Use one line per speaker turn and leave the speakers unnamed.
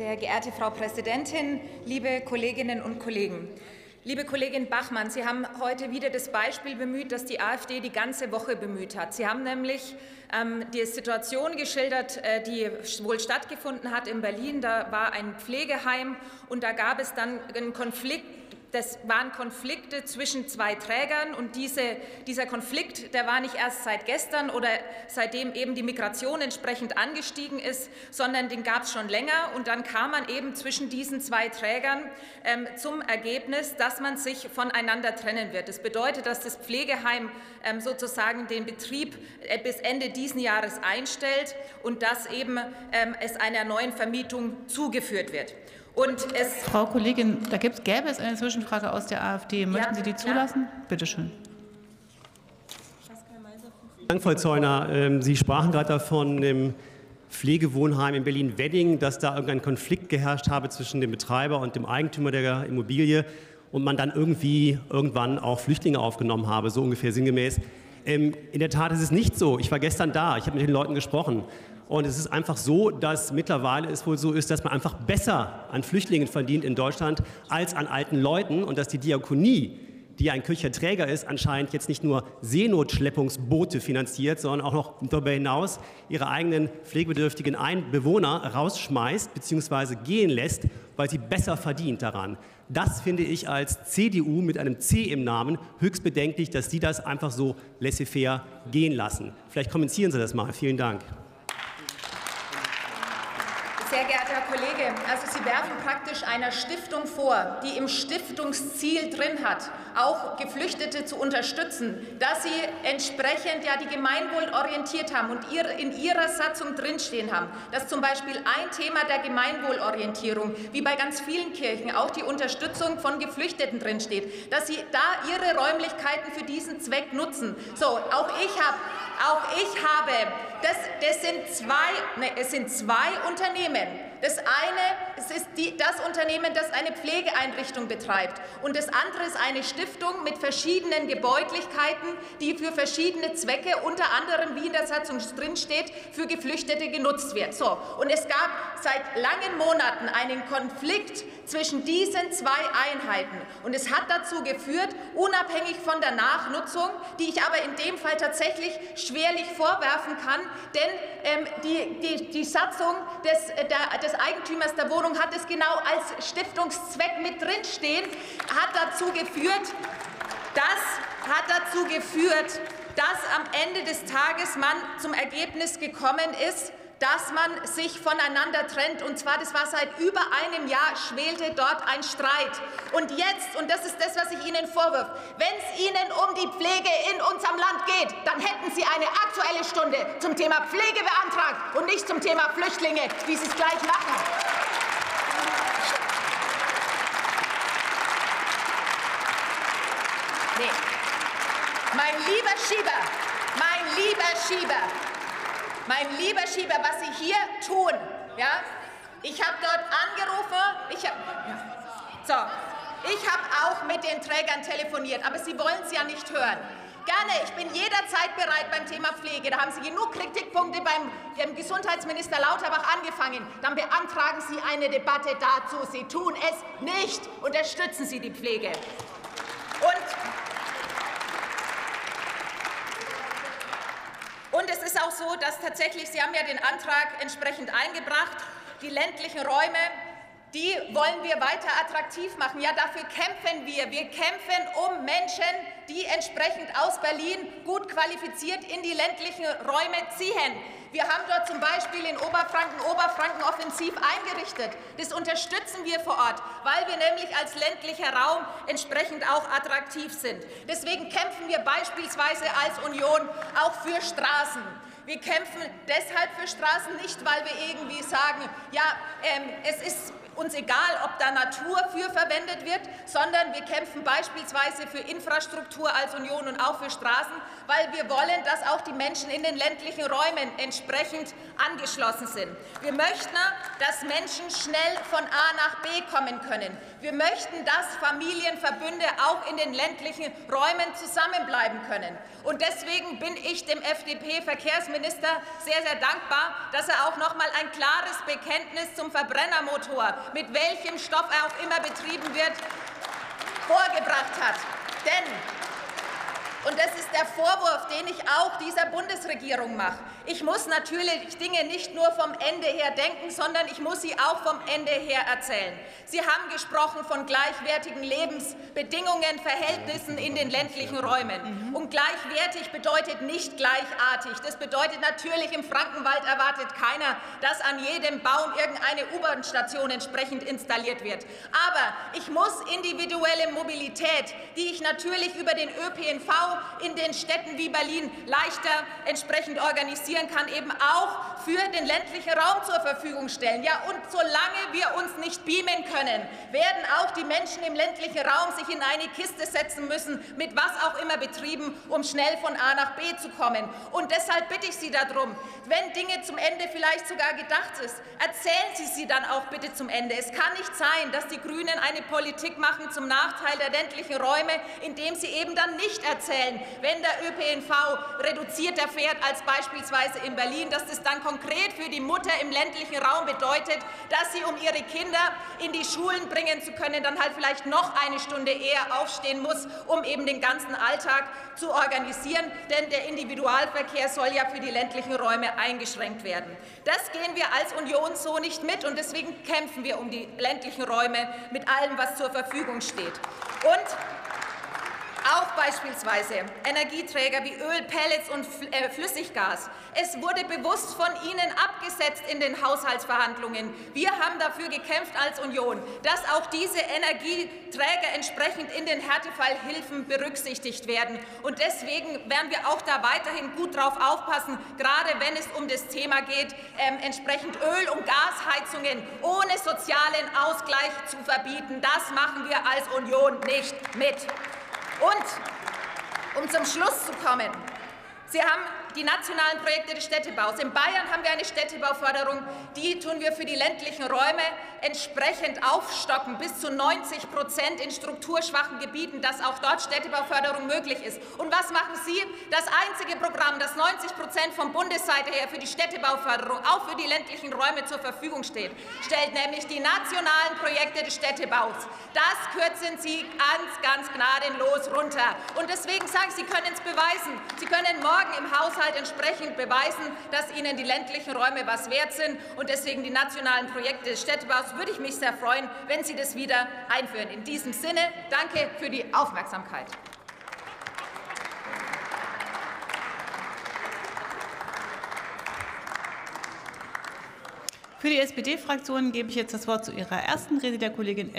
Sehr geehrte Frau Präsidentin, liebe Kolleginnen und Kollegen! Liebe Kollegin Bachmann, Sie haben heute wieder das Beispiel bemüht, das die AfD die ganze Woche bemüht hat. Sie haben nämlich ähm, die Situation geschildert, äh, die wohl stattgefunden hat in Berlin. Da war ein Pflegeheim und da gab es dann einen Konflikt das waren Konflikte zwischen zwei Trägern und diese, dieser Konflikt, der war nicht erst seit gestern oder seitdem eben die Migration entsprechend angestiegen ist, sondern den gab es schon länger und dann kam man eben zwischen diesen zwei Trägern ähm, zum Ergebnis, dass man sich voneinander trennen wird. Das bedeutet, dass das Pflegeheim ähm, sozusagen den Betrieb äh, bis Ende diesen Jahres einstellt und dass eben ähm, es einer neuen Vermietung zugeführt wird.
Und es Frau Kollegin, da gibt, gäbe es eine Zwischenfrage aus der AfD. Möchten ja, Sie die zulassen? Ja. Bitte schön.
Dank, Frau Zeuner. Ähm, Sie sprachen gerade davon, im Pflegewohnheim in Berlin-Wedding, dass da irgendein Konflikt geherrscht habe zwischen dem Betreiber und dem Eigentümer der Immobilie und man dann irgendwie irgendwann auch Flüchtlinge aufgenommen habe, so ungefähr sinngemäß. Ähm, in der Tat ist es nicht so. Ich war gestern da, ich habe mit den Leuten gesprochen. Und es ist einfach so, dass mittlerweile es wohl so ist, dass man einfach besser an Flüchtlingen verdient in Deutschland als an alten Leuten und dass die Diakonie, die ein kirchlicher Träger ist, anscheinend jetzt nicht nur Seenotschleppungsboote finanziert, sondern auch noch darüber hinaus ihre eigenen pflegebedürftigen Bewohner rausschmeißt bzw. gehen lässt, weil sie besser verdient daran. Das finde ich als CDU mit einem C im Namen höchst bedenklich, dass Sie das einfach so laissez-faire gehen lassen. Vielleicht kommentieren Sie das mal. Vielen Dank.
Sehr geehrter Herr Kollege, also Sie werfen praktisch einer Stiftung vor, die im Stiftungsziel drin hat, auch Geflüchtete zu unterstützen, dass sie entsprechend ja die Gemeinwohl orientiert haben und in ihrer Satzung drinstehen haben, dass zum Beispiel ein Thema der Gemeinwohlorientierung, wie bei ganz vielen Kirchen, auch die Unterstützung von Geflüchteten drinsteht, dass sie da ihre Räumlichkeiten für diesen Zweck nutzen. So, auch ich habe auch ich habe, das, das sind zwei, ne, es sind zwei Unternehmen. Das eine es ist die, das Unternehmen, das eine Pflegeeinrichtung betreibt. Und das andere ist eine Stiftung mit verschiedenen Gebäudlichkeiten, die für verschiedene Zwecke, unter anderem, wie in der Satzung drin steht, für Geflüchtete genutzt wird. So, und es gab seit langen Monaten einen Konflikt zwischen diesen zwei Einheiten. Und es hat dazu geführt, unabhängig von der Nachnutzung, die ich aber in dem Fall tatsächlich schwerlich vorwerfen kann, denn ähm, die, die, die Satzung des, der, des Eigentümers der Wohnung hat es genau als Stiftungszweck mit drinstehen, hat dazu geführt, das hat dazu geführt, dass am Ende des Tages man zum Ergebnis gekommen ist, dass man sich voneinander trennt. Und zwar, das war seit über einem Jahr, schwelte dort ein Streit. Und jetzt, und das ist das, was ich Ihnen vorwirft, wenn es Ihnen um die Pflege in unserem Land geht, dann hätten Sie eine aktuelle Stunde zum Thema Pflege beantragt und nicht zum Thema Flüchtlinge, wie Sie es gleich machen. Nee. Mein lieber Schieber, mein lieber Schieber, mein lieber Schieber, was Sie hier tun, ja, ich habe dort angerufen, ich hab, so, ich habe auch mit den Trägern telefoniert, aber Sie wollen es ja nicht hören. Gerne, ich bin jederzeit bereit beim Thema Pflege. Da haben Sie genug Kritikpunkte beim Gesundheitsminister Lauterbach angefangen. Dann beantragen Sie eine Debatte dazu. Sie tun es nicht. Unterstützen Sie die Pflege. Und Und es ist auch so, dass tatsächlich, Sie haben ja den Antrag entsprechend eingebracht, die ländlichen Räume, die wollen wir weiter attraktiv machen. Ja, dafür kämpfen wir. Wir kämpfen um Menschen, die entsprechend aus Berlin gut qualifiziert in die ländlichen Räume ziehen. Wir haben dort zum Beispiel in Oberfranken Oberfranken offensiv eingerichtet. Das unterstützen wir vor Ort, weil wir nämlich als ländlicher Raum entsprechend auch attraktiv sind. Deswegen kämpfen wir beispielsweise als Union auch für Straßen. Wir kämpfen deshalb für Straßen nicht, weil wir irgendwie sagen, ja, ähm, es ist uns egal, ob da Natur für verwendet wird, sondern wir kämpfen beispielsweise für Infrastruktur als Union und auch für Straßen, weil wir wollen, dass auch die Menschen in den ländlichen Räumen entsprechend angeschlossen sind. Wir möchten, dass Menschen schnell von A nach B kommen können. Wir möchten, dass Familienverbünde auch in den ländlichen Räumen zusammenbleiben können. Und deswegen bin ich dem FDP-Verkehrsminister sehr, sehr dankbar, dass er auch noch mal ein klares Bekenntnis zum Verbrennermotor, mit welchem Stoff er auch immer betrieben wird, vorgebracht hat. Denn und das ist der Vorwurf, den ich auch dieser Bundesregierung mache. Ich muss natürlich Dinge nicht nur vom Ende her denken, sondern ich muss sie auch vom Ende her erzählen. Sie haben gesprochen von gleichwertigen Lebensbedingungen, Verhältnissen in den ländlichen Räumen. Und gleichwertig bedeutet nicht gleichartig. Das bedeutet natürlich, im Frankenwald erwartet keiner, dass an jedem Baum irgendeine U-Bahn-Station entsprechend installiert wird. Aber ich muss individuelle Mobilität, die ich natürlich über den ÖPNV in den Städten wie Berlin leichter entsprechend organisieren kann, eben auch für den ländlichen Raum zur Verfügung stellen. Ja, und solange wir uns nicht beamen können, werden auch die Menschen im ländlichen Raum sich in eine Kiste setzen müssen, mit was auch immer betrieben, um schnell von A nach B zu kommen. Und deshalb bitte ich Sie darum, wenn Dinge zum Ende vielleicht sogar gedacht sind, erzählen Sie sie dann auch bitte zum Ende. Es kann nicht sein, dass die Grünen eine Politik machen zum Nachteil der ländlichen Räume, indem sie eben dann nicht erzählen, wenn der ÖPNV reduzierter fährt als beispielsweise in Berlin, dass das dann konkret für die Mutter im ländlichen Raum bedeutet, dass sie, um ihre Kinder in die Schulen bringen zu können, dann halt vielleicht noch eine Stunde eher aufstehen muss, um eben den ganzen Alltag zu organisieren. Denn der Individualverkehr soll ja für die ländlichen Räume eingeschränkt werden. Das gehen wir als Union so nicht mit, und deswegen kämpfen wir um die ländlichen Räume mit allem, was zur Verfügung steht. Und auch beispielsweise Energieträger wie Öl, Pellets und äh, Flüssiggas. Es wurde bewusst von Ihnen abgesetzt in den Haushaltsverhandlungen. Wir haben dafür gekämpft als Union, dass auch diese Energieträger entsprechend in den Härtefallhilfen berücksichtigt werden. Und deswegen werden wir auch da weiterhin gut drauf aufpassen, gerade wenn es um das Thema geht, ähm, entsprechend Öl- und Gasheizungen ohne sozialen Ausgleich zu verbieten. Das machen wir als Union nicht mit. Und um zum Schluss zu kommen, Sie haben die nationalen Projekte des Städtebaus. In Bayern haben wir eine Städtebauförderung, die tun wir für die ländlichen Räume entsprechend aufstocken, bis zu 90 Prozent in strukturschwachen Gebieten, dass auch dort Städtebauförderung möglich ist. Und was machen Sie? Das einzige Programm, das 90 Prozent von Bundesseite her für die Städtebauförderung, auch für die ländlichen Räume zur Verfügung steht, stellt nämlich die nationalen Projekte des Städtebaus. Das kürzen Sie ganz, ganz gnadenlos runter. Und deswegen sage ich, Sie können es beweisen. Sie können morgen im Haushalt Haushalt entsprechend beweisen, dass Ihnen die ländlichen Räume was wert sind. Und deswegen die nationalen Projekte des Städtebaus würde ich mich sehr freuen, wenn Sie das wieder einführen. In diesem Sinne, danke für die Aufmerksamkeit.
Für die SPD-Fraktion gebe ich jetzt das Wort zu ihrer ersten Rede der Kollegin M.